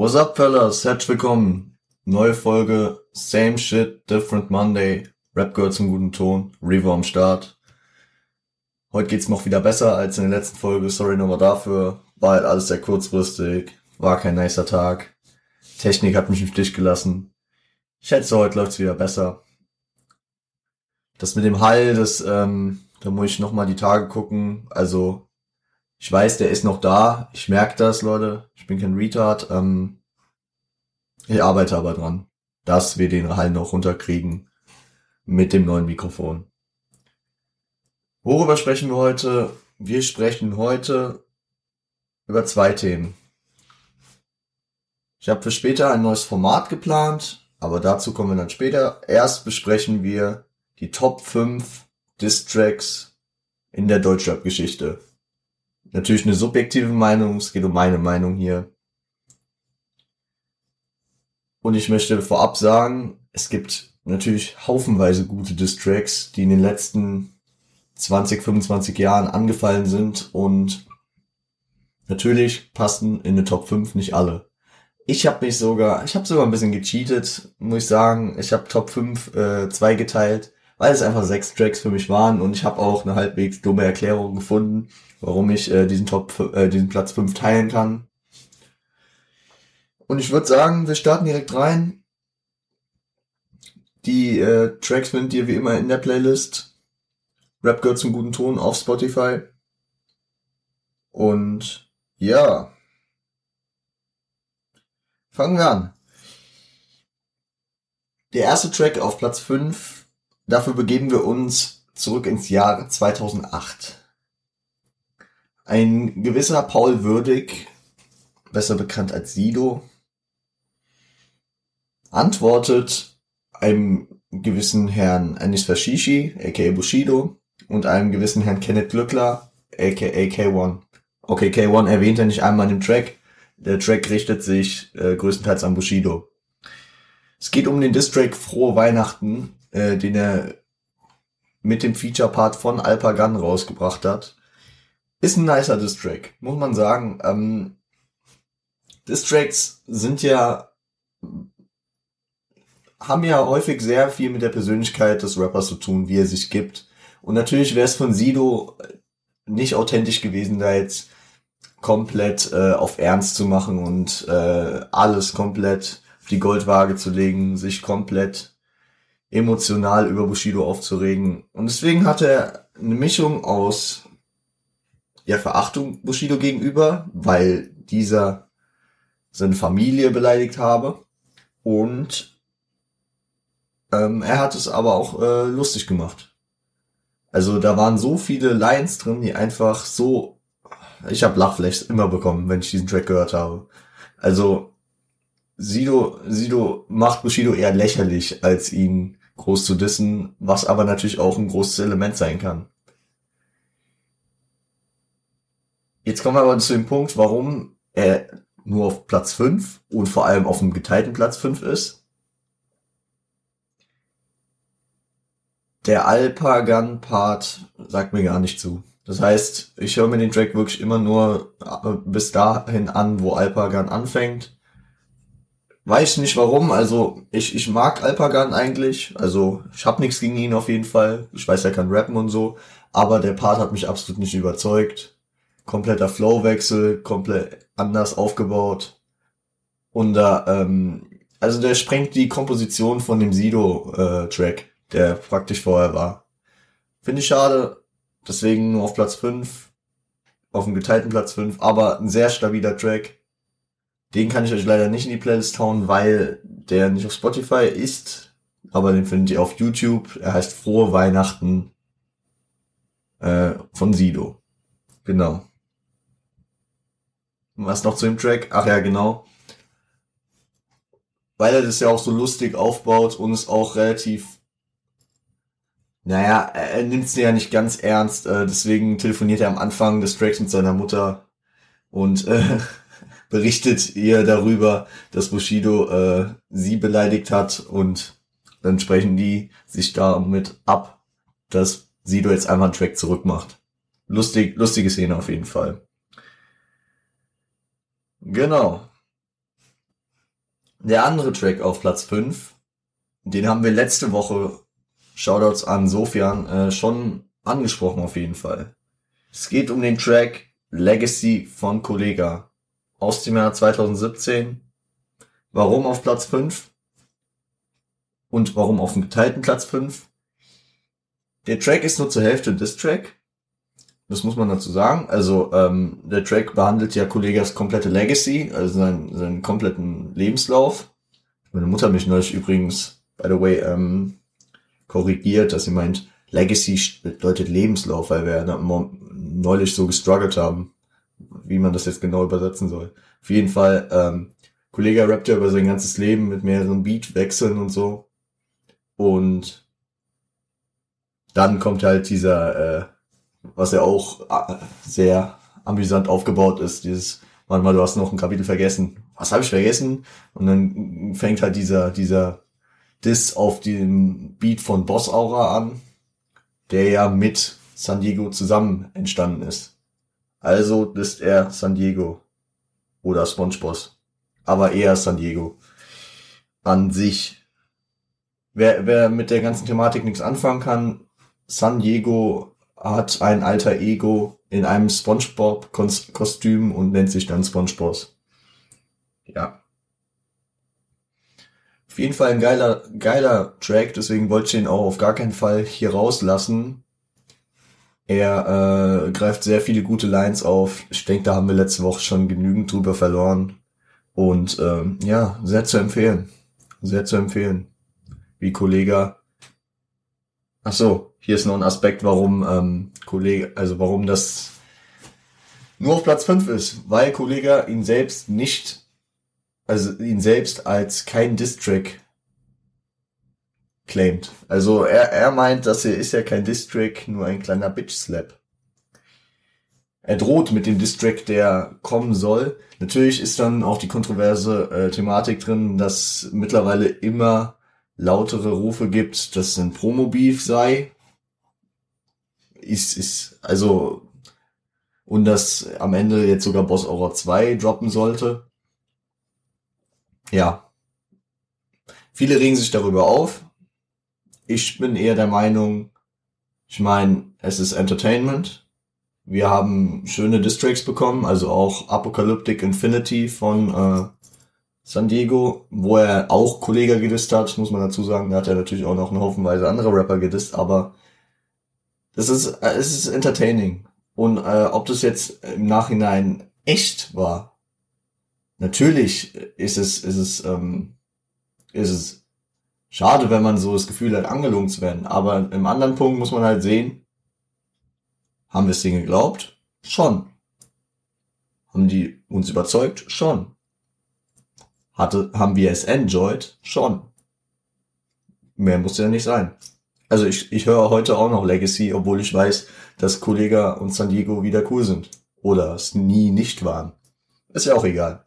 What's up, fellas? Herzlich willkommen. Neue Folge, same shit, different Monday. Rap gehört zum guten Ton. Revo am Start. Heute geht's noch wieder besser als in der letzten Folge. Sorry nochmal dafür. War halt alles sehr kurzfristig. War kein nicer Tag. Technik hat mich im Stich gelassen. Ich schätze, heute läuft's wieder besser. Das mit dem Hall, das, ähm, da muss ich nochmal die Tage gucken. Also, ich weiß, der ist noch da. Ich merke das, Leute. Ich bin kein Retard. Ähm, ich arbeite aber dran, dass wir den Hall noch runterkriegen mit dem neuen Mikrofon. Worüber sprechen wir heute? Wir sprechen heute über zwei Themen. Ich habe für später ein neues Format geplant, aber dazu kommen wir dann später. Erst besprechen wir die Top 5 Distracks in der Deutschrap-Geschichte. Natürlich eine subjektive Meinung, es geht um meine Meinung hier. Und ich möchte vorab sagen, es gibt natürlich haufenweise gute Distracks, die in den letzten 20, 25 Jahren angefallen sind und natürlich passen in eine Top 5 nicht alle. Ich habe mich sogar, ich habe sogar ein bisschen gecheatet, muss ich sagen. Ich habe Top 5 äh, zwei geteilt, weil es einfach sechs Tracks für mich waren und ich habe auch eine halbwegs dumme Erklärung gefunden, warum ich äh, diesen Top äh, diesen Platz 5 teilen kann. Und ich würde sagen, wir starten direkt rein. Die äh, Tracks findet ihr wie immer in der Playlist. Rap gehört zum guten Ton auf Spotify. Und ja. Fangen wir an. Der erste Track auf Platz 5. Dafür begeben wir uns zurück ins Jahr 2008. Ein gewisser Paul Würdig, besser bekannt als Sido, antwortet einem gewissen Herrn Anis Fashishi, aka Bushido, und einem gewissen Herrn Kenneth Glückler, aka K1. Okay, K1 erwähnt er nicht einmal in dem Track. Der Track richtet sich äh, größtenteils an Bushido. Es geht um den Distrack Frohe Weihnachten, äh, den er mit dem Feature-Part von Alpagan rausgebracht hat. Ist ein nicer Distrack, muss man sagen. Ähm, Distracks sind ja haben ja häufig sehr viel mit der Persönlichkeit des Rappers zu tun, wie er sich gibt. Und natürlich wäre es von Sido nicht authentisch gewesen, da jetzt komplett äh, auf Ernst zu machen und äh, alles komplett auf die Goldwaage zu legen, sich komplett emotional über Bushido aufzuregen. Und deswegen hat er eine Mischung aus ja, Verachtung Bushido gegenüber, weil dieser seine Familie beleidigt habe und ähm, er hat es aber auch äh, lustig gemacht. Also da waren so viele Lines drin, die einfach so. Ich habe Lachfläche immer bekommen, wenn ich diesen Track gehört habe. Also Sido, Sido macht Bushido eher lächerlich, als ihn groß zu dissen, was aber natürlich auch ein großes Element sein kann. Jetzt kommen wir aber zu dem Punkt, warum er nur auf Platz 5 und vor allem auf einem geteilten Platz 5 ist. der Alpagan-Part sagt mir gar nicht zu. Das heißt, ich höre mir den Track wirklich immer nur äh, bis dahin an, wo Alpagan anfängt. Weiß nicht warum, also ich, ich mag Alpagan eigentlich, also ich habe nichts gegen ihn auf jeden Fall. Ich weiß, er kann rappen und so, aber der Part hat mich absolut nicht überzeugt. Kompletter Flowwechsel, komplett anders aufgebaut. Und da, ähm, also der sprengt die Komposition von dem Sido-Track. Äh, der praktisch vorher war. Finde ich schade. Deswegen nur auf Platz 5. Auf dem geteilten Platz 5. Aber ein sehr stabiler Track. Den kann ich euch leider nicht in die Playlist hauen, weil der nicht auf Spotify ist. Aber den findet ihr auf YouTube. Er heißt Frohe Weihnachten äh, von Sido. Genau. Was noch zu dem Track? Ach ja, genau. Weil er das ja auch so lustig aufbaut und es auch relativ naja, er nimmt es ja nicht ganz ernst, äh, deswegen telefoniert er am Anfang des Tracks mit seiner Mutter und äh, berichtet ihr darüber, dass Bushido äh, sie beleidigt hat und dann sprechen die sich damit ab, dass Sido jetzt einmal einen Track zurückmacht. Lustig, lustige Szene auf jeden Fall. Genau. Der andere Track auf Platz 5, den haben wir letzte Woche, Shoutouts an Sofian, äh, schon angesprochen auf jeden Fall. Es geht um den Track Legacy von Kollega aus dem Jahr 2017. Warum auf Platz 5? Und warum auf dem geteilten Platz 5? Der Track ist nur zur Hälfte des Track. Das muss man dazu sagen. Also ähm, der Track behandelt ja Kollegas komplette Legacy, also seinen, seinen kompletten Lebenslauf. Meine Mutter mich neulich übrigens, by the way, ähm, korrigiert, dass sie meint, Legacy bedeutet Lebenslauf, weil wir ja neulich so gestruggelt haben, wie man das jetzt genau übersetzen soll. Auf jeden Fall, ähm, Kollege rappt ja über sein ganzes Leben mit mehreren Beatwechseln und so. Und dann kommt halt dieser, äh, was ja auch äh, sehr amüsant aufgebaut ist, dieses, manchmal du hast noch ein Kapitel vergessen. Was habe ich vergessen? Und dann fängt halt dieser, dieser Diss auf dem Beat von Boss Aura an, der ja mit San Diego zusammen entstanden ist. Also ist er San Diego oder SpongeBoss, aber eher San Diego an sich. Wer, wer mit der ganzen Thematik nichts anfangen kann, San Diego hat ein alter Ego in einem SpongeBob-Kostüm und nennt sich dann SpongeBoss. Ja. Auf jeden Fall ein geiler, geiler Track, deswegen wollte ich ihn auch auf gar keinen Fall hier rauslassen. Er äh, greift sehr viele gute Lines auf. Ich denke, da haben wir letzte Woche schon genügend drüber verloren. Und ähm, ja, sehr zu empfehlen. Sehr zu empfehlen. Wie Kollege. Ach so, hier ist noch ein Aspekt, warum ähm, Kollege, also warum das nur auf Platz 5 ist, weil Kollege ihn selbst nicht, also ihn selbst als kein Distrack claimt. Also er, er meint, dass er ist ja kein Distrack, nur ein kleiner Bitch-Slap. Er droht mit dem Distrack, der kommen soll. Natürlich ist dann auch die kontroverse äh, Thematik drin, dass mittlerweile immer lautere Rufe gibt, dass es ein Promo-Beef sei. Ist, ist, also, und dass am Ende jetzt sogar Boss Aura 2 droppen sollte. Ja. Viele regen sich darüber auf ich bin eher der Meinung, ich meine, es ist Entertainment. Wir haben schöne Districts bekommen, also auch Apocalyptic Infinity von äh, San Diego, wo er auch Kollege gedisst hat, muss man dazu sagen. Da hat er natürlich auch noch eine Haufenweise andere Rapper gedisst, aber das ist, äh, es ist entertaining. Und äh, ob das jetzt im Nachhinein echt war, natürlich ist es, ist es, ähm, ist es schade, wenn man so das Gefühl hat, angelogen zu werden. Aber im anderen Punkt muss man halt sehen, haben wir es denen geglaubt? Schon. Haben die uns überzeugt? Schon. Hatte, haben wir es enjoyed? Schon. Mehr muss ja nicht sein. Also ich, ich höre heute auch noch Legacy, obwohl ich weiß, dass Kollega und San Diego wieder cool sind. Oder es nie nicht waren. Ist ja auch egal.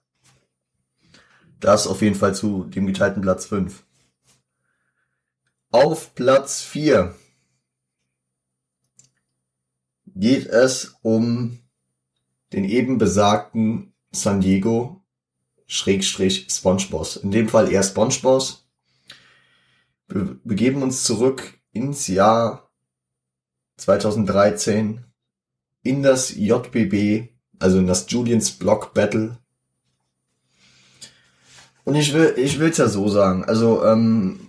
Das auf jeden Fall zu dem geteilten Platz 5. Auf Platz 4 geht es um den eben besagten San Diego Schrägstrich Spongeboss. In dem Fall eher Spongeboss. Wir begeben uns zurück ins Jahr 2013 in das JBB, also in das Julians Block Battle. Und ich will, ich will's ja so sagen. Also ähm,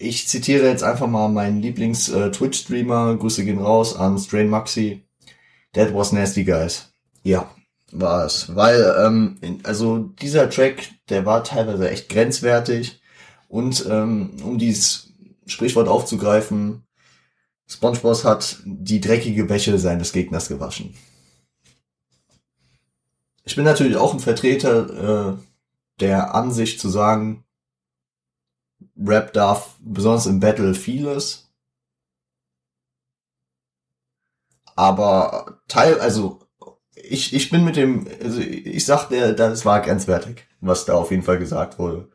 ich zitiere jetzt einfach mal meinen Lieblings-Twitch-Streamer, äh, Grüße gehen raus an Strain Maxi. That was nasty, guys. Ja, war es. Weil, ähm, also dieser Track, der war teilweise echt grenzwertig. Und ähm, um dieses Sprichwort aufzugreifen, SpongeBob hat die dreckige Wäsche seines Gegners gewaschen. Ich bin natürlich auch ein Vertreter äh, der Ansicht zu sagen, Rap darf besonders im Battle vieles. Aber Teil, also ich, ich bin mit dem, also ich sag, der, das war grenzwertig, was da auf jeden Fall gesagt wurde.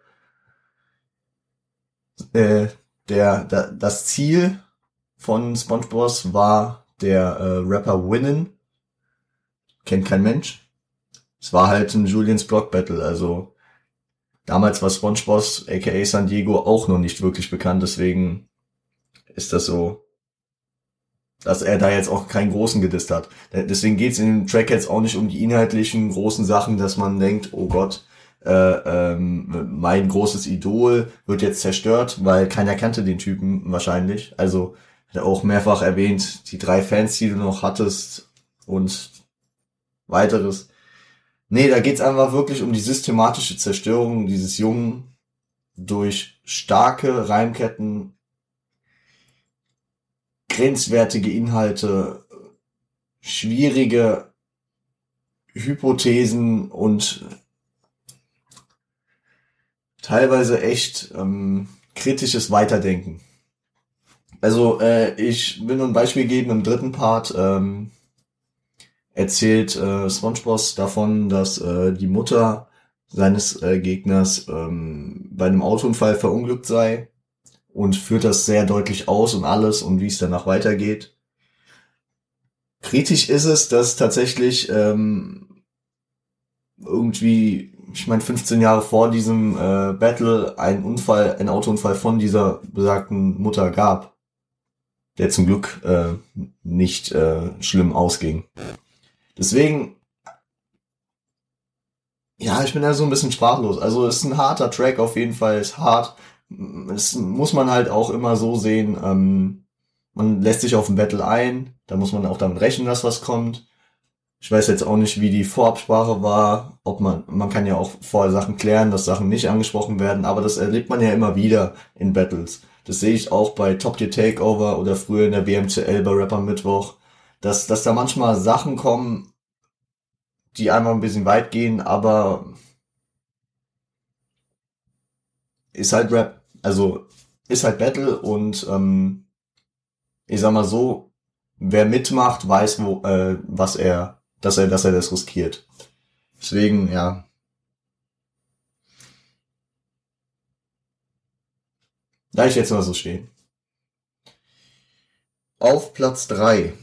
Äh, der, der, das Ziel von SpongeBob war der äh, Rapper Winnen. Kennt kein Mensch. Es war halt ein Julians Block Battle, also damals war SpongeBoss, aka San Diego, auch noch nicht wirklich bekannt, deswegen ist das so, dass er da jetzt auch keinen großen gedisst hat. Deswegen geht's in dem Track jetzt auch nicht um die inhaltlichen großen Sachen, dass man denkt, oh Gott, äh, ähm, mein großes Idol wird jetzt zerstört, weil keiner kannte den Typen wahrscheinlich. Also hat er auch mehrfach erwähnt, die drei Fans, die du noch hattest und weiteres. Nee, da geht's einfach wirklich um die systematische Zerstörung dieses Jungen durch starke Reimketten, grenzwertige Inhalte, schwierige Hypothesen und teilweise echt ähm, kritisches Weiterdenken. Also äh, ich will nur ein Beispiel geben im dritten Part. Ähm, erzählt äh, SpongeBob davon, dass äh, die Mutter seines äh, Gegners ähm, bei einem Autounfall verunglückt sei und führt das sehr deutlich aus und alles und wie es danach weitergeht. Kritisch ist es, dass tatsächlich ähm, irgendwie, ich meine, 15 Jahre vor diesem äh, Battle ein Unfall, ein Autounfall von dieser besagten Mutter gab, der zum Glück äh, nicht äh, schlimm ausging. Deswegen, ja, ich bin da so ein bisschen sprachlos. Also es ist ein harter Track auf jeden Fall, ist hart. Es muss man halt auch immer so sehen. Ähm, man lässt sich auf ein Battle ein, da muss man auch damit rechnen, dass was kommt. Ich weiß jetzt auch nicht, wie die Vorabsprache war, ob man, man kann ja auch vorher Sachen klären, dass Sachen nicht angesprochen werden, aber das erlebt man ja immer wieder in Battles. Das sehe ich auch bei Top Tier Takeover oder früher in der BMCL bei Rapper Mittwoch dass, dass da manchmal Sachen kommen, die einmal ein bisschen weit gehen, aber ist halt Rap, also ist halt Battle und ähm, ich sag mal so, wer mitmacht, weiß, wo, äh, was er, dass er, dass er das riskiert. Deswegen, ja. Da ich jetzt mal so stehen. Auf Platz drei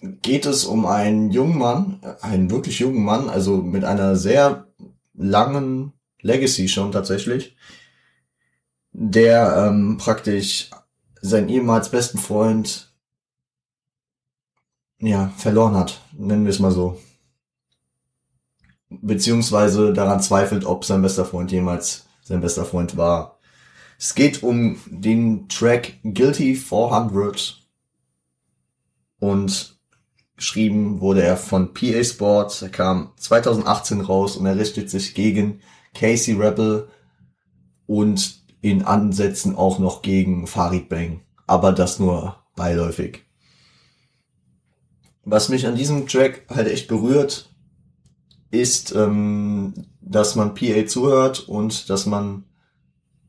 geht es um einen jungen Mann, einen wirklich jungen Mann, also mit einer sehr langen Legacy schon tatsächlich, der ähm, praktisch seinen ehemals besten Freund ja verloren hat, nennen wir es mal so. Beziehungsweise daran zweifelt, ob sein bester Freund jemals sein bester Freund war. Es geht um den Track Guilty 400 und geschrieben wurde er von PA Sports. Er kam 2018 raus und er richtet sich gegen Casey Rebel und in Ansätzen auch noch gegen Farid Bang. Aber das nur beiläufig. Was mich an diesem Track halt echt berührt, ist, ähm, dass man PA zuhört und dass man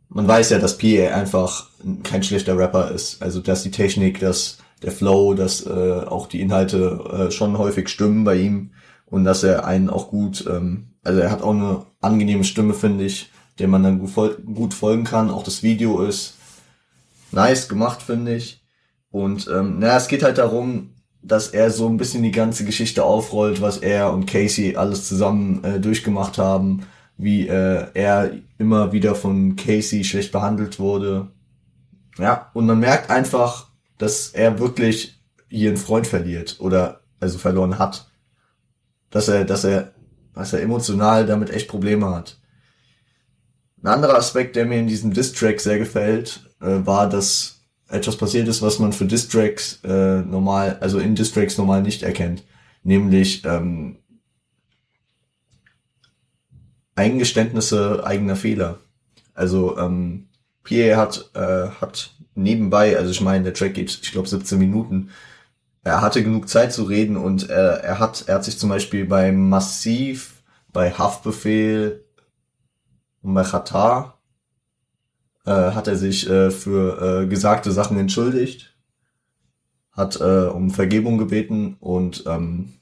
man weiß ja, dass PA einfach kein schlechter Rapper ist. Also dass die Technik, dass der Flow, dass äh, auch die Inhalte äh, schon häufig stimmen bei ihm und dass er einen auch gut, ähm, also er hat auch eine angenehme Stimme, finde ich, der man dann gut, fol gut folgen kann. Auch das Video ist nice gemacht, finde ich. Und ähm, naja, es geht halt darum, dass er so ein bisschen die ganze Geschichte aufrollt, was er und Casey alles zusammen äh, durchgemacht haben, wie äh, er immer wieder von Casey schlecht behandelt wurde. Ja, und man merkt einfach, dass er wirklich einen Freund verliert oder also verloren hat. Dass er, dass er, dass er emotional damit echt Probleme hat. Ein anderer Aspekt, der mir in diesem Distrack sehr gefällt, äh, war, dass etwas passiert ist, was man für Distracks äh, normal, also in Distracks normal nicht erkennt. Nämlich ähm, Eingeständnisse eigener Fehler. Also ähm, Pierre hat, äh, hat nebenbei, also ich meine, der Track geht, ich glaube, 17 Minuten. Er hatte genug Zeit zu reden und er, er hat, er hat sich zum Beispiel bei Massiv, bei Haftbefehl und bei Qatar äh, hat er sich äh, für äh, gesagte Sachen entschuldigt, hat äh, um Vergebung gebeten und ähm,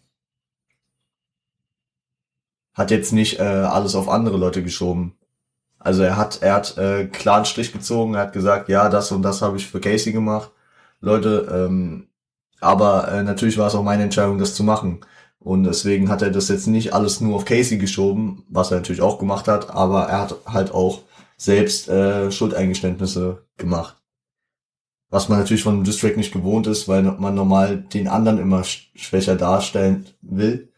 hat jetzt nicht äh, alles auf andere Leute geschoben. Also er hat, er hat äh, klar einen Strich gezogen, er hat gesagt, ja, das und das habe ich für Casey gemacht. Leute, ähm, aber äh, natürlich war es auch meine Entscheidung, das zu machen. Und deswegen hat er das jetzt nicht alles nur auf Casey geschoben, was er natürlich auch gemacht hat, aber er hat halt auch selbst äh, Schuldeingeständnisse gemacht. Was man natürlich von einem Distrack nicht gewohnt ist, weil man normal den anderen immer schwächer darstellen will.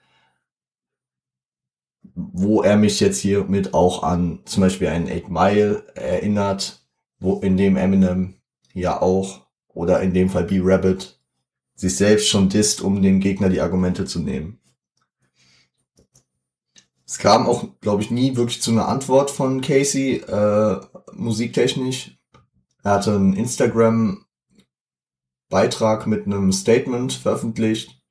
Wo er mich jetzt hier mit auch an zum Beispiel einen Eight Mile erinnert, wo in dem Eminem ja auch, oder in dem Fall B-Rabbit, sich selbst schon disst, um dem Gegner die Argumente zu nehmen. Es kam auch, glaube ich, nie wirklich zu einer Antwort von Casey, äh, musiktechnisch. Er hatte einen Instagram-Beitrag mit einem Statement veröffentlicht,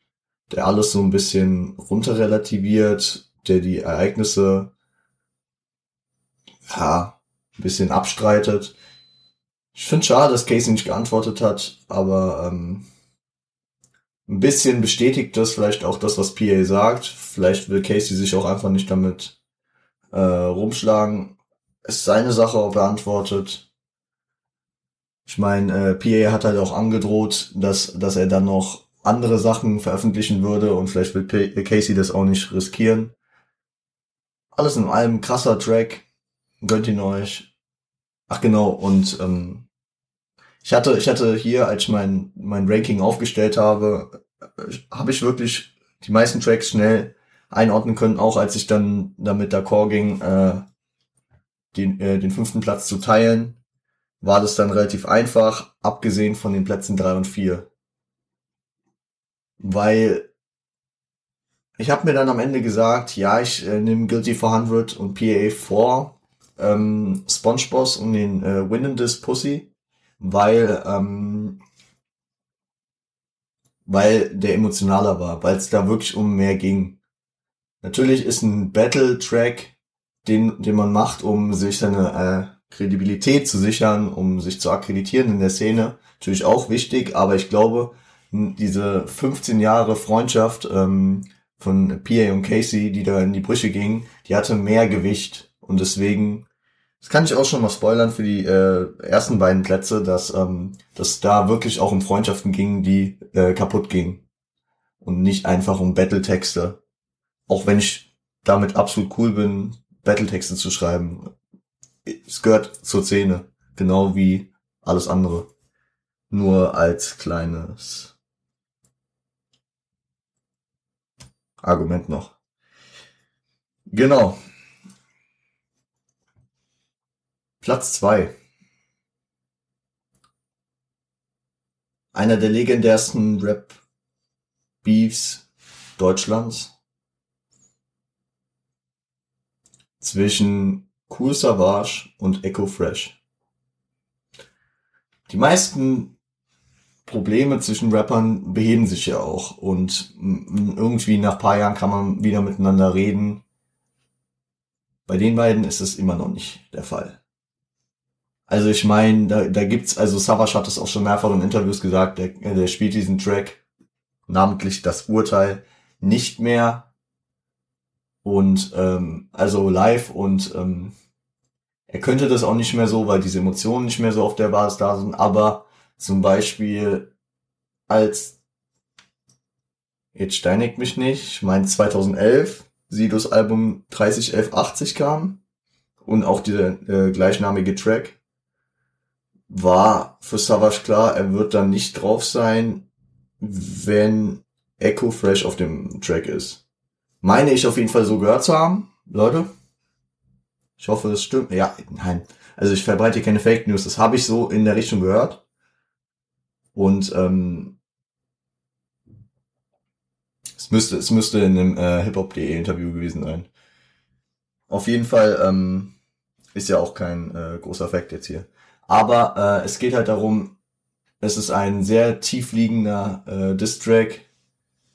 der alles so ein bisschen runterrelativiert, der die Ereignisse ja, ein bisschen abstreitet. Ich finde schade, dass Casey nicht geantwortet hat, aber ähm, ein bisschen bestätigt das vielleicht auch das, was PA sagt. Vielleicht will Casey sich auch einfach nicht damit äh, rumschlagen. Ist seine Sache, ob er antwortet. Ich meine, äh, PA hat halt auch angedroht, dass, dass er dann noch andere Sachen veröffentlichen würde und vielleicht will P Casey das auch nicht riskieren. Alles in allem krasser Track. Gönnt ihn euch. Ach genau, und ähm, ich hatte, ich hatte hier, als ich mein, mein Ranking aufgestellt habe, habe ich wirklich die meisten Tracks schnell einordnen können, auch als ich dann damit d'accord ging, äh, den, äh, den fünften Platz zu teilen, war das dann relativ einfach, abgesehen von den Plätzen drei und vier, Weil ich habe mir dann am Ende gesagt, ja, ich äh, nehme Guilty 400 und PA 4, ähm, SpongeBoss und den äh, Win in This Pussy weil ähm, weil der emotionaler war, weil es da wirklich um mehr ging. Natürlich ist ein Battle-Track, den, den man macht, um sich seine äh, Kredibilität zu sichern, um sich zu akkreditieren in der Szene, natürlich auch wichtig, aber ich glaube, diese 15 Jahre Freundschaft ähm, von PA und Casey, die da in die Brüche ging, die hatte mehr Gewicht und deswegen das kann ich auch schon mal spoilern für die äh, ersten beiden Plätze, dass ähm, dass da wirklich auch um Freundschaften ging, die äh, kaputt gingen und nicht einfach um Battletexte. Auch wenn ich damit absolut cool bin, Battletexte zu schreiben. Es gehört zur Szene, genau wie alles andere. Nur als kleines Argument noch. Genau. Platz zwei. Einer der legendärsten Rap-Beefs Deutschlands. Zwischen Cool Savage und Echo Fresh. Die meisten Probleme zwischen Rappern beheben sich ja auch und irgendwie nach paar Jahren kann man wieder miteinander reden. Bei den beiden ist es immer noch nicht der Fall. Also ich meine, da, da gibt's, also Savage hat es auch schon mehrfach in Interviews gesagt, der, der spielt diesen Track, namentlich das Urteil, nicht mehr. Und ähm, also live und ähm, er könnte das auch nicht mehr so, weil diese Emotionen nicht mehr so auf der Basis da sind. Aber zum Beispiel als jetzt steinigt mich nicht, ich meine 2011 Sidos Album 301180 kam und auch dieser äh, gleichnamige Track war für Savage klar, er wird dann nicht drauf sein, wenn Echo Fresh auf dem Track ist. Meine ich auf jeden Fall so gehört zu haben, Leute. Ich hoffe, es stimmt. Ja, nein. Also ich verbreite keine Fake News. Das habe ich so in der Richtung gehört. Und ähm, es müsste, es müsste in einem äh, hiphop.de Interview gewesen sein. Auf jeden Fall ähm, ist ja auch kein äh, großer Fakt jetzt hier. Aber äh, es geht halt darum, es ist ein sehr tiefliegender äh, Distrack.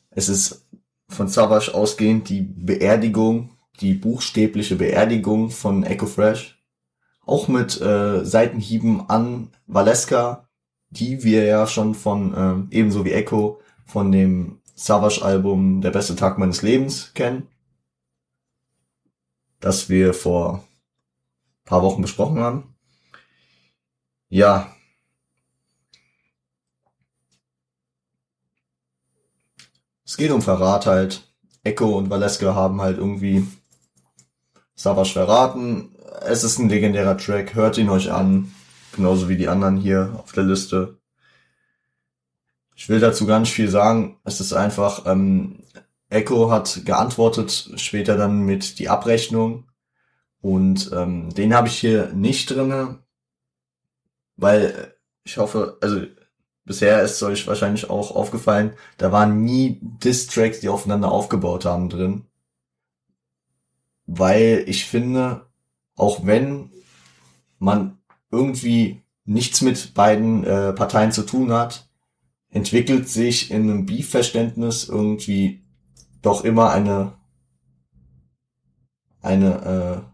Es ist von Savage ausgehend die Beerdigung, die buchstäbliche Beerdigung von Echo Fresh. Auch mit äh, Seitenhieben an Valeska, die wir ja schon von, äh, ebenso wie Echo, von dem Savage-Album Der beste Tag meines Lebens kennen. Das wir vor paar Wochen besprochen haben. Ja. Es geht um Verrat halt. Echo und Valeska haben halt irgendwie Savage verraten. Es ist ein legendärer Track, hört ihn euch an, genauso wie die anderen hier auf der Liste. Ich will dazu gar nicht viel sagen. Es ist einfach, ähm, Echo hat geantwortet, später dann mit die Abrechnung. Und ähm, den habe ich hier nicht drinne, weil ich hoffe, also bisher ist euch wahrscheinlich auch aufgefallen, da waren nie Diss-Tracks, die aufeinander aufgebaut haben drin. Weil ich finde, auch wenn man irgendwie nichts mit beiden äh, Parteien zu tun hat, entwickelt sich in einem Beef-Verständnis irgendwie doch immer eine eine äh,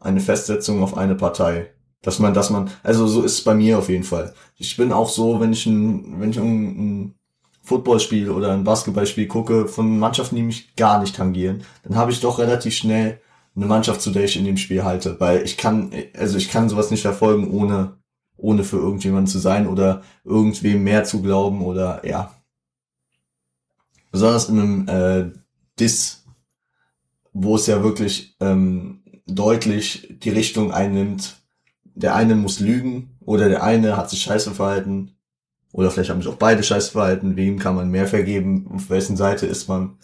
eine Festsetzung auf eine Partei. Dass man, dass man, also so ist es bei mir auf jeden Fall. Ich bin auch so, wenn ich ein, wenn ich ein, ein Footballspiel oder ein Basketballspiel gucke, von Mannschaften, die mich gar nicht tangieren, dann habe ich doch relativ schnell eine Mannschaft, zu der ich in dem Spiel halte, weil ich kann, also ich kann sowas nicht verfolgen, ohne, ohne für irgendjemanden zu sein oder irgendwem mehr zu glauben oder ja. Besonders in einem äh, Diss, wo es ja wirklich ähm, deutlich die Richtung einnimmt, der eine muss lügen oder der eine hat sich scheiße verhalten oder vielleicht haben sich auch beide scheiße verhalten. Wem kann man mehr vergeben? Auf wessen Seite ist man?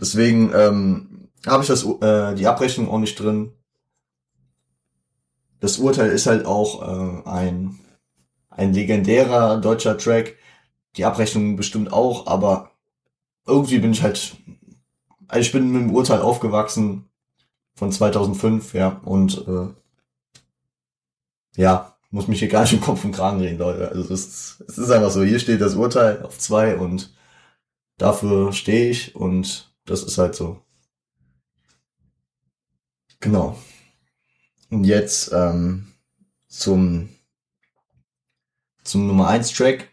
Deswegen ähm, habe ich das äh, die Abrechnung auch nicht drin. Das Urteil ist halt auch äh, ein ein legendärer deutscher Track. Die Abrechnung bestimmt auch, aber irgendwie bin ich halt, also ich bin mit dem Urteil aufgewachsen von 2005, ja, und äh, ja, muss mich hier gar nicht im Kopf und Kragen reden, Leute. Also es ist, ist einfach so, hier steht das Urteil auf zwei und dafür stehe ich und das ist halt so. Genau. Und jetzt ähm, zum zum Nummer 1 Track.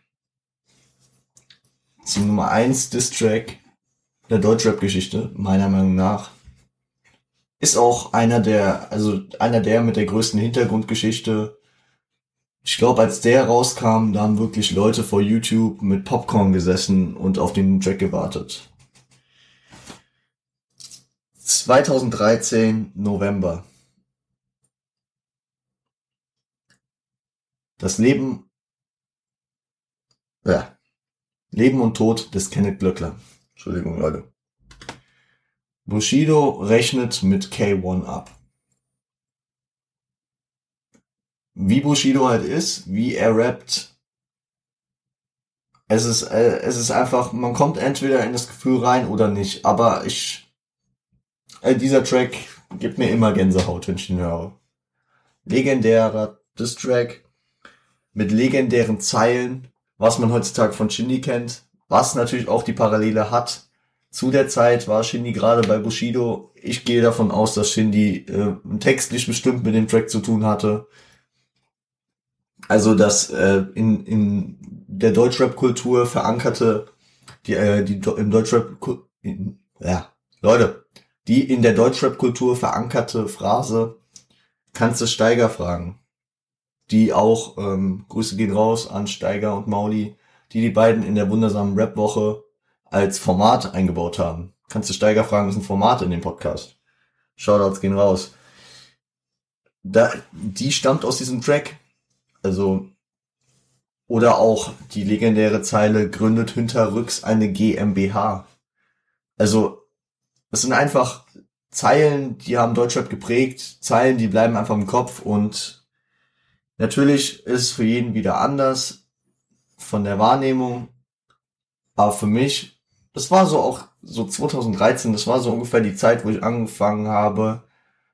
Zum Nummer 1 Diss Track der Deutschrap-Geschichte, meiner Meinung nach. Ist auch einer der, also einer der mit der größten Hintergrundgeschichte. Ich glaube, als der rauskam, da haben wirklich Leute vor YouTube mit Popcorn gesessen und auf den Track gewartet. 2013 November. Das Leben, ja, Leben und Tod des Kenneth Glöckler. Entschuldigung, Leute. Bushido rechnet mit K1 ab. Wie Bushido halt ist, wie er rappt, es ist, äh, es ist einfach, man kommt entweder in das Gefühl rein oder nicht. Aber ich, äh, dieser Track gibt mir immer Gänsehaut, wenn ich ihn höre. Legendärer Diss-Track mit legendären Zeilen, was man heutzutage von Shindy kennt, was natürlich auch die Parallele hat zu der Zeit war Shindy gerade bei Bushido. Ich gehe davon aus, dass Shindy äh, textlich bestimmt mit dem Track zu tun hatte. Also dass äh, in, in der Deutschrap-Kultur verankerte, die, äh, die im Deutschrap, in, ja, Leute, die in der Deutschrap-Kultur verankerte Phrase, kannst du Steiger fragen. Die auch, ähm, Grüße gehen raus an Steiger und Mauli, die die beiden in der wundersamen Rap-Woche als Format eingebaut haben. Kannst du Steiger fragen, ist ein Format in dem Podcast. Shoutouts gehen raus. Da, die stammt aus diesem Track. Also, oder auch die legendäre Zeile gründet hinterrücks eine GmbH. Also, das sind einfach Zeilen, die haben Deutschrap geprägt, Zeilen, die bleiben einfach im Kopf. Und natürlich ist es für jeden wieder anders von der Wahrnehmung, aber für mich das war so auch so 2013, das war so ungefähr die Zeit, wo ich angefangen habe,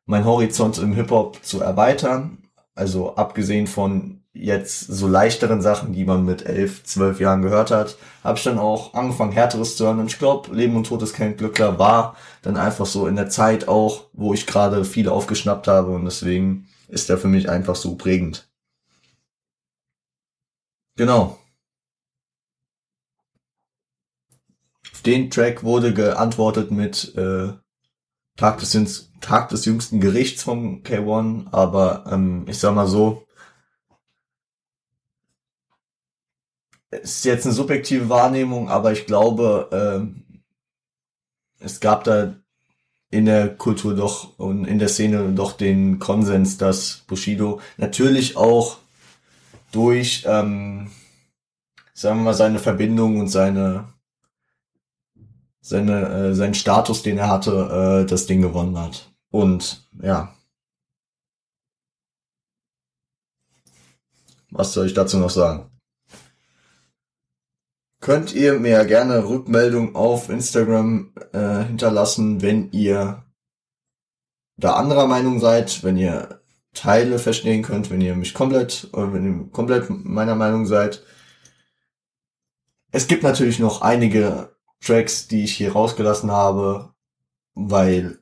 mein Horizont im Hip-Hop zu erweitern. Also abgesehen von jetzt so leichteren Sachen, die man mit elf, zwölf Jahren gehört hat, habe ich dann auch angefangen, härteres zu hören. Und ich glaube, Leben und Tod ist kein Glückler war dann einfach so in der Zeit auch, wo ich gerade viele aufgeschnappt habe. Und deswegen ist er für mich einfach so prägend. Genau. den Track wurde geantwortet mit äh, Tag, des, Tag des jüngsten Gerichts vom K1, aber ähm, ich sag mal so, ist jetzt eine subjektive Wahrnehmung, aber ich glaube, ähm, es gab da in der Kultur doch und in der Szene doch den Konsens, dass Bushido natürlich auch durch, ähm, sagen wir mal, seine Verbindung und seine seine äh, seinen Status, den er hatte, äh, das Ding gewonnen hat. Und ja, was soll ich dazu noch sagen? Könnt ihr mir gerne Rückmeldung auf Instagram äh, hinterlassen, wenn ihr da anderer Meinung seid, wenn ihr Teile verstehen könnt, wenn ihr mich komplett, oder wenn ihr komplett meiner Meinung seid. Es gibt natürlich noch einige Tracks, die ich hier rausgelassen habe, weil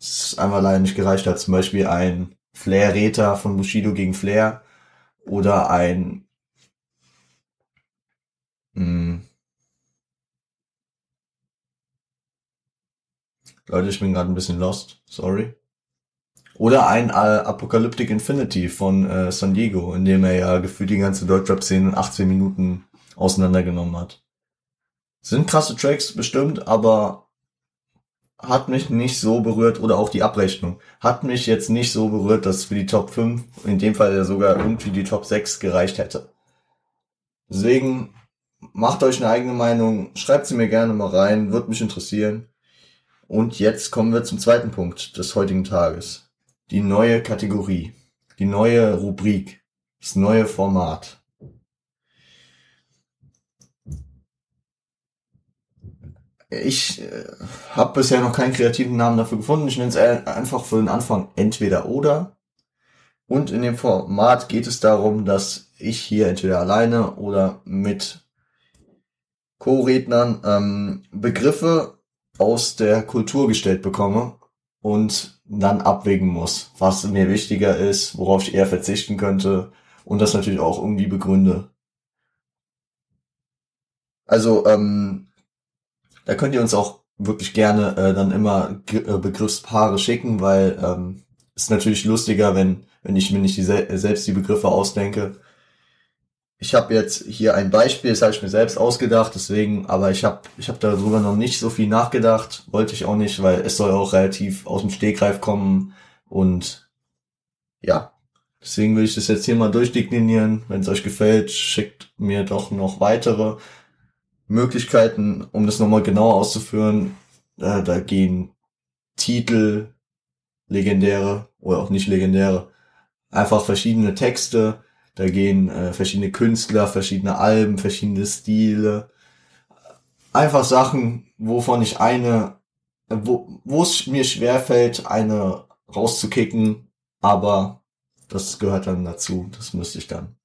es einmal leider nicht gereicht hat. Zum Beispiel ein Flair-Räter von Bushido gegen Flair oder ein hm. Leute, ich bin gerade ein bisschen lost. Sorry. Oder ein Apocalyptic Infinity von äh, San Diego, in dem er ja gefühlt die ganze Deutschrap-Szene in 18 Minuten auseinandergenommen hat. Sind krasse Tracks bestimmt, aber hat mich nicht so berührt oder auch die Abrechnung hat mich jetzt nicht so berührt, dass für die Top 5, in dem Fall ja sogar irgendwie die Top 6 gereicht hätte. Deswegen macht euch eine eigene Meinung, schreibt sie mir gerne mal rein, wird mich interessieren. Und jetzt kommen wir zum zweiten Punkt des heutigen Tages. Die neue Kategorie, die neue Rubrik, das neue Format. Ich äh, habe bisher noch keinen kreativen Namen dafür gefunden. Ich nenne es einfach für den Anfang entweder oder. Und in dem Format geht es darum, dass ich hier entweder alleine oder mit Co-Rednern ähm, Begriffe aus der Kultur gestellt bekomme und dann abwägen muss, was mir wichtiger ist, worauf ich eher verzichten könnte und das natürlich auch irgendwie begründe. Also ähm, da könnt ihr uns auch wirklich gerne äh, dann immer G äh, Begriffspaare schicken, weil ähm, ist natürlich lustiger, wenn wenn ich mir nicht die, selbst die Begriffe ausdenke ich habe jetzt hier ein Beispiel, das habe ich mir selbst ausgedacht, deswegen, aber ich habe ich hab darüber noch nicht so viel nachgedacht, wollte ich auch nicht, weil es soll auch relativ aus dem Stegreif kommen und ja, deswegen will ich das jetzt hier mal durchdeklinieren. Wenn es euch gefällt, schickt mir doch noch weitere Möglichkeiten, um das nochmal genauer auszuführen. Da, da gehen Titel, legendäre oder auch nicht legendäre, einfach verschiedene Texte, da gehen äh, verschiedene Künstler, verschiedene Alben, verschiedene Stile. Einfach Sachen, wovon ich eine, wo, wo es mir schwerfällt, eine rauszukicken, aber das gehört dann dazu. Das müsste ich dann.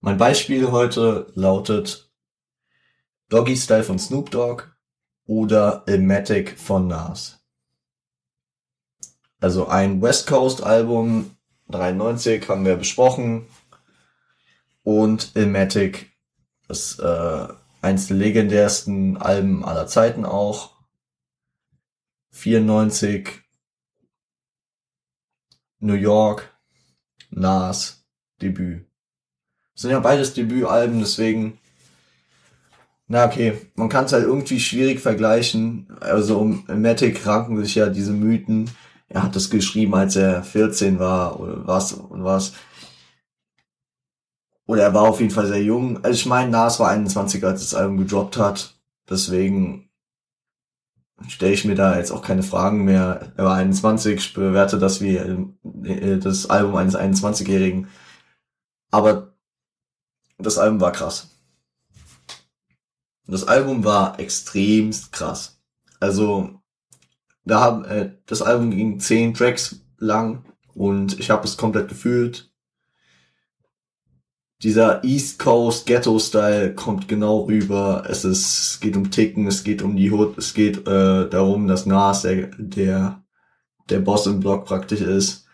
Mein Beispiel heute lautet Doggy Style von Snoop Dogg oder Ilmatic von Nas. Also ein West Coast Album 93 haben wir besprochen. Und Ilmatic ist äh, eins der legendärsten Alben aller Zeiten auch. 94 New York, Nas, Debüt. Das sind ja beides Debütalben, deswegen, na okay, man kann es halt irgendwie schwierig vergleichen. Also um Matic ranken sich ja diese Mythen, er hat das geschrieben, als er 14 war oder was und was. Oder er war auf jeden Fall sehr jung. Also ich meine, Nas war 21, als das Album gedroppt hat. Deswegen stelle ich mir da jetzt auch keine Fragen mehr. Er war 21, ich bewerte das wie äh, das Album eines 21-Jährigen. Aber das Album war krass. Das Album war extremst krass. Also da haben äh, das Album ging zehn Tracks lang und ich habe es komplett gefühlt. Dieser East Coast Ghetto Style kommt genau rüber. Es ist es geht um Ticken, es geht um die Hood, es geht äh, darum, dass Nas der der der Boss im Block praktisch ist.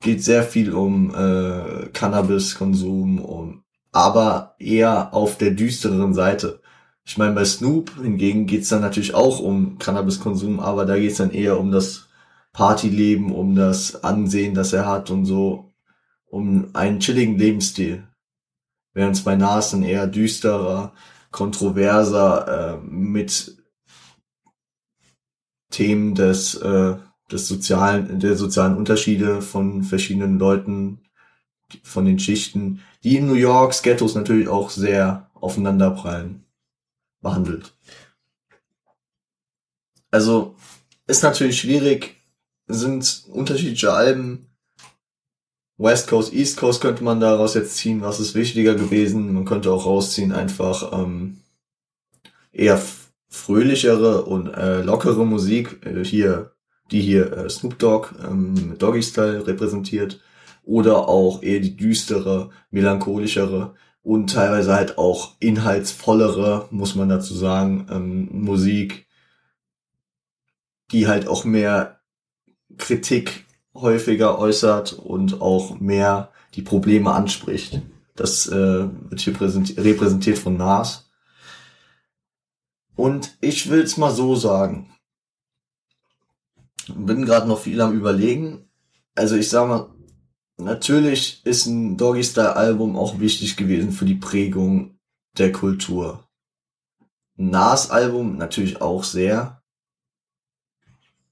Geht sehr viel um äh, Cannabiskonsum, um aber eher auf der düsteren Seite. Ich meine, bei Snoop hingegen geht's dann natürlich auch um Cannabiskonsum, aber da geht's dann eher um das Partyleben, um das Ansehen, das er hat und so, um einen chilligen Lebensstil. während es bei Nas dann eher düsterer, kontroverser, äh, mit Themen des, äh, des sozialen, der sozialen Unterschiede von verschiedenen Leuten, von den Schichten, die in New Yorks Ghettos natürlich auch sehr aufeinanderprallen, behandelt. Also ist natürlich schwierig, sind unterschiedliche Alben. West Coast, East Coast könnte man daraus jetzt ziehen, was ist wichtiger gewesen. Man könnte auch rausziehen einfach ähm, eher fröhlichere und äh, lockere Musik, äh, hier, die hier äh, Snoop Dogg ähm, Doggy Style repräsentiert, oder auch eher die düstere, melancholischere und teilweise halt auch inhaltsvollere, muss man dazu sagen, ähm, Musik, die halt auch mehr Kritik häufiger äußert und auch mehr die Probleme anspricht. Das äh, wird hier repräsentiert von Nas. Und ich will's mal so sagen. Bin gerade noch viel am überlegen. Also ich sag mal, natürlich ist ein Doggy Style Album auch wichtig gewesen für die Prägung der Kultur. Nas Album natürlich auch sehr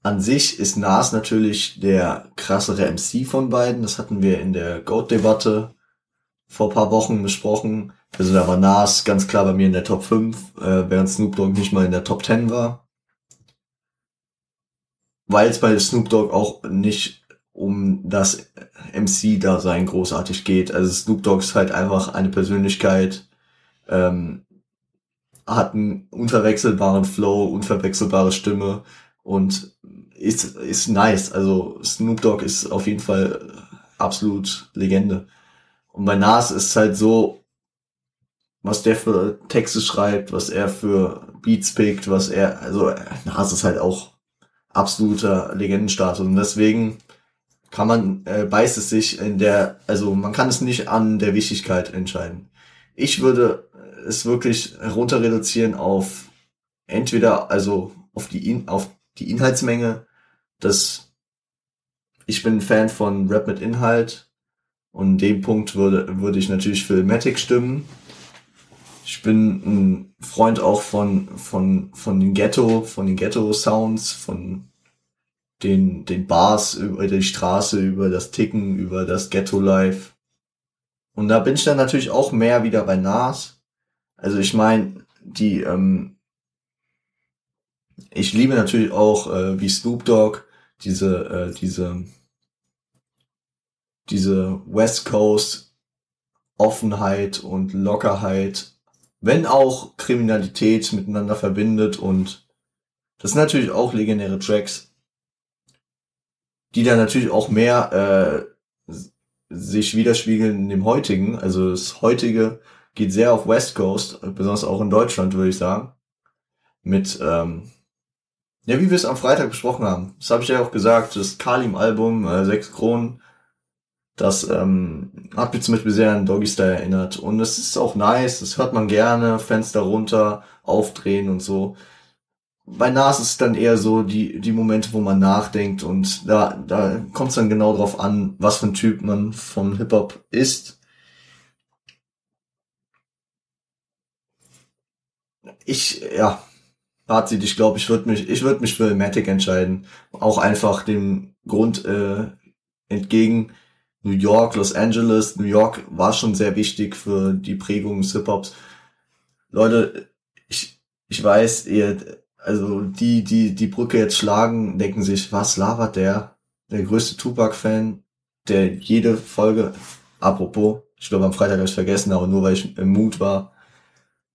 an sich ist Nas natürlich der krassere MC von beiden. Das hatten wir in der Goat-Debatte vor paar Wochen besprochen. Also da war Nas ganz klar bei mir in der Top 5, äh, während Snoop Dogg nicht mal in der Top 10 war. Weil es bei Snoop Dogg auch nicht um das MC-Dasein großartig geht. Also Snoop Dogg ist halt einfach eine Persönlichkeit, ähm, hat einen unverwechselbaren Flow, unverwechselbare Stimme und ist, ist nice. Also Snoop Dogg ist auf jeden Fall absolut Legende. Und bei Nas ist es halt so, was der für Texte schreibt, was er für Beats pickt, was er, also Nas ist halt auch absoluter Legendenstatus. Und deswegen kann man, äh, beißt es sich in der, also man kann es nicht an der Wichtigkeit entscheiden. Ich würde es wirklich herunter reduzieren auf entweder, also auf die, auf die Inhaltsmenge, dass ich bin Fan von Rap mit Inhalt und in dem Punkt würde, würde ich natürlich für Matic stimmen. Ich bin ein Freund auch von, von, von den Ghetto, von den Ghetto-Sounds, von den, den Bars über die Straße, über das Ticken, über das Ghetto-Life. Und da bin ich dann natürlich auch mehr wieder bei Nas. Also ich meine, die, ähm, ich liebe natürlich auch äh, wie Snoop Dogg diese äh, diese diese West Coast Offenheit und Lockerheit, wenn auch Kriminalität miteinander verbindet und das sind natürlich auch legendäre Tracks, die dann natürlich auch mehr äh, sich widerspiegeln in dem heutigen. Also das heutige geht sehr auf West Coast, besonders auch in Deutschland, würde ich sagen. Mit ähm, ja, wie wir es am Freitag besprochen haben. Das habe ich ja auch gesagt, das Kalim-Album, äh, sechs Kronen, das ähm, hat mich zum Beispiel sehr an Doggy Style erinnert. Und es ist auch nice, das hört man gerne, Fenster runter, aufdrehen und so. Bei Nas ist es dann eher so die, die Momente, wo man nachdenkt und da, da kommt es dann genau drauf an, was für ein Typ man vom Hip-Hop ist. Ich, ja, Fazit, ich glaube, ich würde mich, ich würde mich für Matic entscheiden. Auch einfach dem Grund äh, entgegen. New York, Los Angeles, New York war schon sehr wichtig für die Prägung des Hip-Hops. Leute, ich, ich weiß, ihr, also die, die die Brücke jetzt schlagen, denken sich, was labert der? Der größte Tupac-Fan, der jede Folge, apropos, ich glaube am Freitag habe ich vergessen, aber nur weil ich im Mut war,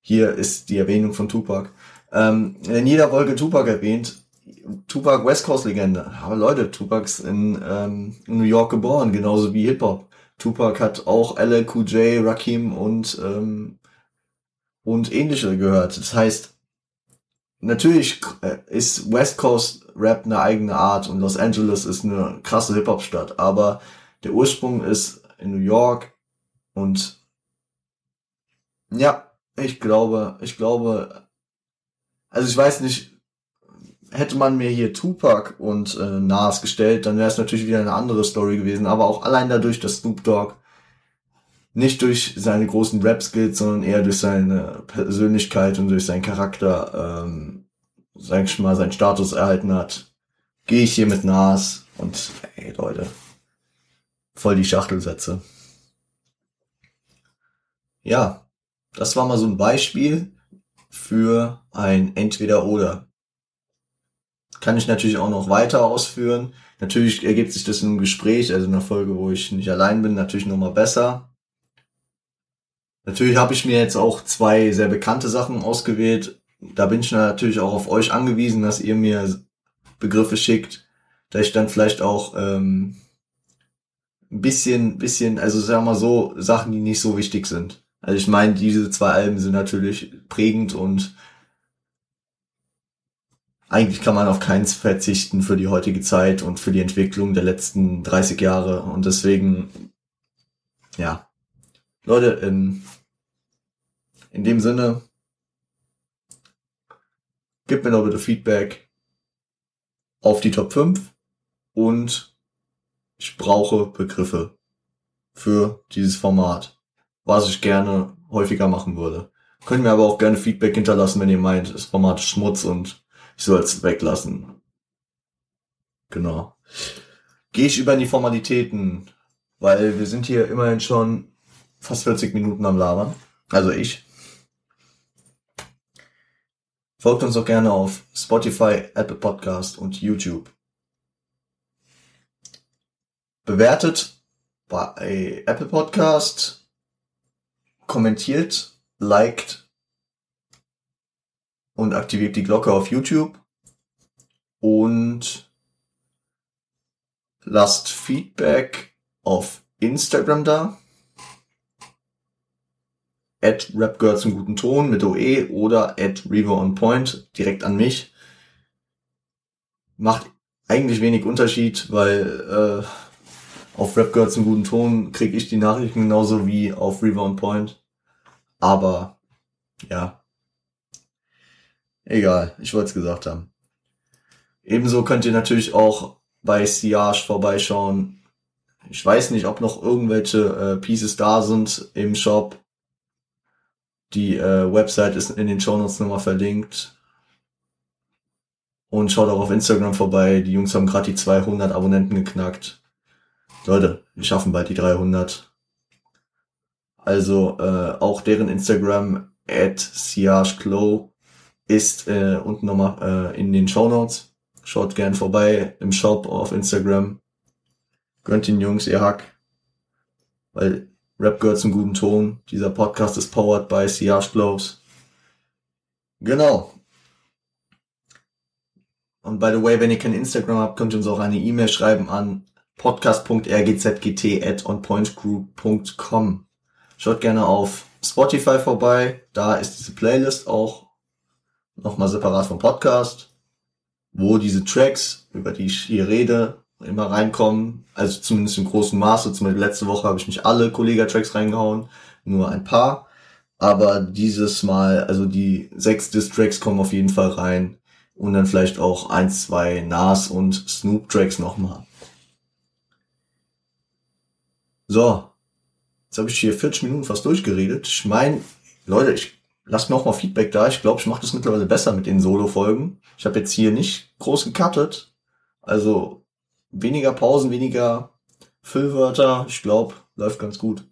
hier ist die Erwähnung von Tupac. Ähm, in jeder Folge Tupac erwähnt. Tupac West Coast Legende. Aber Leute, Tupac ist in, ähm, in New York geboren, genauso wie Hip Hop. Tupac hat auch LLQJ, Rakim und ähm, und ähnliche gehört. Das heißt, natürlich äh, ist West Coast Rap eine eigene Art und Los Angeles ist eine krasse Hip Hop Stadt, aber der Ursprung ist in New York und ja, ich glaube, ich glaube, also ich weiß nicht, hätte man mir hier Tupac und äh, Nas gestellt, dann wäre es natürlich wieder eine andere Story gewesen. Aber auch allein dadurch, dass Snoop Dogg nicht durch seine großen Rap-Skills, sondern eher durch seine Persönlichkeit und durch seinen Charakter, ähm, sag ich mal, seinen Status erhalten hat, gehe ich hier mit Nas und ey Leute, voll die Schachtelsätze. Ja, das war mal so ein Beispiel für ein Entweder-Oder. Kann ich natürlich auch noch weiter ausführen. Natürlich ergibt sich das in einem Gespräch, also in einer Folge, wo ich nicht allein bin, natürlich nochmal besser. Natürlich habe ich mir jetzt auch zwei sehr bekannte Sachen ausgewählt. Da bin ich natürlich auch auf euch angewiesen, dass ihr mir Begriffe schickt, da ich dann vielleicht auch ähm, ein bisschen, bisschen, also sagen wir mal so, Sachen, die nicht so wichtig sind. Also ich meine, diese zwei Alben sind natürlich prägend und eigentlich kann man auf keins verzichten für die heutige Zeit und für die Entwicklung der letzten 30 Jahre. Und deswegen, ja, Leute, in, in dem Sinne, gebt mir noch bitte Feedback auf die Top 5 und ich brauche Begriffe für dieses Format, was ich gerne häufiger machen würde. Könnt mir aber auch gerne Feedback hinterlassen, wenn ihr meint, das Format ist Schmutz und ich soll es weglassen. Genau. Gehe ich über in die Formalitäten, weil wir sind hier immerhin schon fast 40 Minuten am Labern. Also ich. Folgt uns auch gerne auf Spotify, Apple Podcast und YouTube. Bewertet bei Apple Podcast, kommentiert, liked und aktiviert die Glocke auf YouTube und lasst Feedback auf Instagram da. At Rapgirl zum guten Ton mit OE oder at Reaver on Point direkt an mich. Macht eigentlich wenig Unterschied, weil äh, auf Rapgirl zum guten Ton kriege ich die Nachrichten genauso wie auf Reaver on Point. Aber ja, Egal, ich wollte es gesagt haben. Ebenso könnt ihr natürlich auch bei Siage vorbeischauen. Ich weiß nicht, ob noch irgendwelche äh, Pieces da sind im Shop. Die äh, Website ist in den Shownotes nochmal verlinkt. Und schaut auch auf Instagram vorbei. Die Jungs haben gerade die 200 Abonnenten geknackt. Leute, wir schaffen bald die 300. Also äh, auch deren Instagram at siageclow ist äh, unten nochmal äh, in den Show Notes. Schaut gern vorbei im Shop auf Instagram. Gönnt den Jungs ihr Hack. Weil Rap gehört zum guten Ton. Dieser Podcast ist powered by Siage Gloves. Genau. Und by the way, wenn ihr kein Instagram habt, könnt ihr uns auch eine E-Mail schreiben an podcast.rgzgt.onpointgroup.com. Schaut gerne auf Spotify vorbei. Da ist diese Playlist auch nochmal separat vom Podcast, wo diese Tracks, über die ich hier rede, immer reinkommen. Also zumindest im großen Maße. Zum Beispiel letzte Woche habe ich nicht alle Kollega-Tracks reingehauen, nur ein paar. Aber dieses Mal, also die sechs Diss-Tracks kommen auf jeden Fall rein. Und dann vielleicht auch ein, zwei Nas und Snoop-Tracks nochmal. So. Jetzt habe ich hier 40 Minuten fast durchgeredet. Ich meine, Leute, ich lasst mir auch mal Feedback da. Ich glaube, ich mache das mittlerweile besser mit den Solo-Folgen. Ich habe jetzt hier nicht groß gecuttet. Also weniger Pausen, weniger Füllwörter. Ich glaube, läuft ganz gut.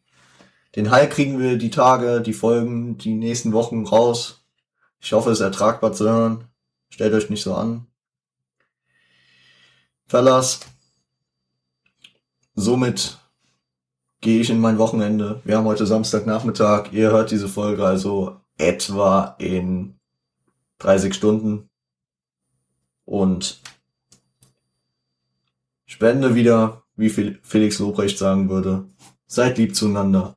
Den High kriegen wir die Tage, die Folgen, die nächsten Wochen raus. Ich hoffe, es ist ertragbar zu hören. Stellt euch nicht so an. Fellas, somit gehe ich in mein Wochenende. Wir haben heute Samstagnachmittag. Ihr hört diese Folge also etwa in 30 Stunden. Und Spende wieder, wie Felix Lobrecht sagen würde, seid lieb zueinander.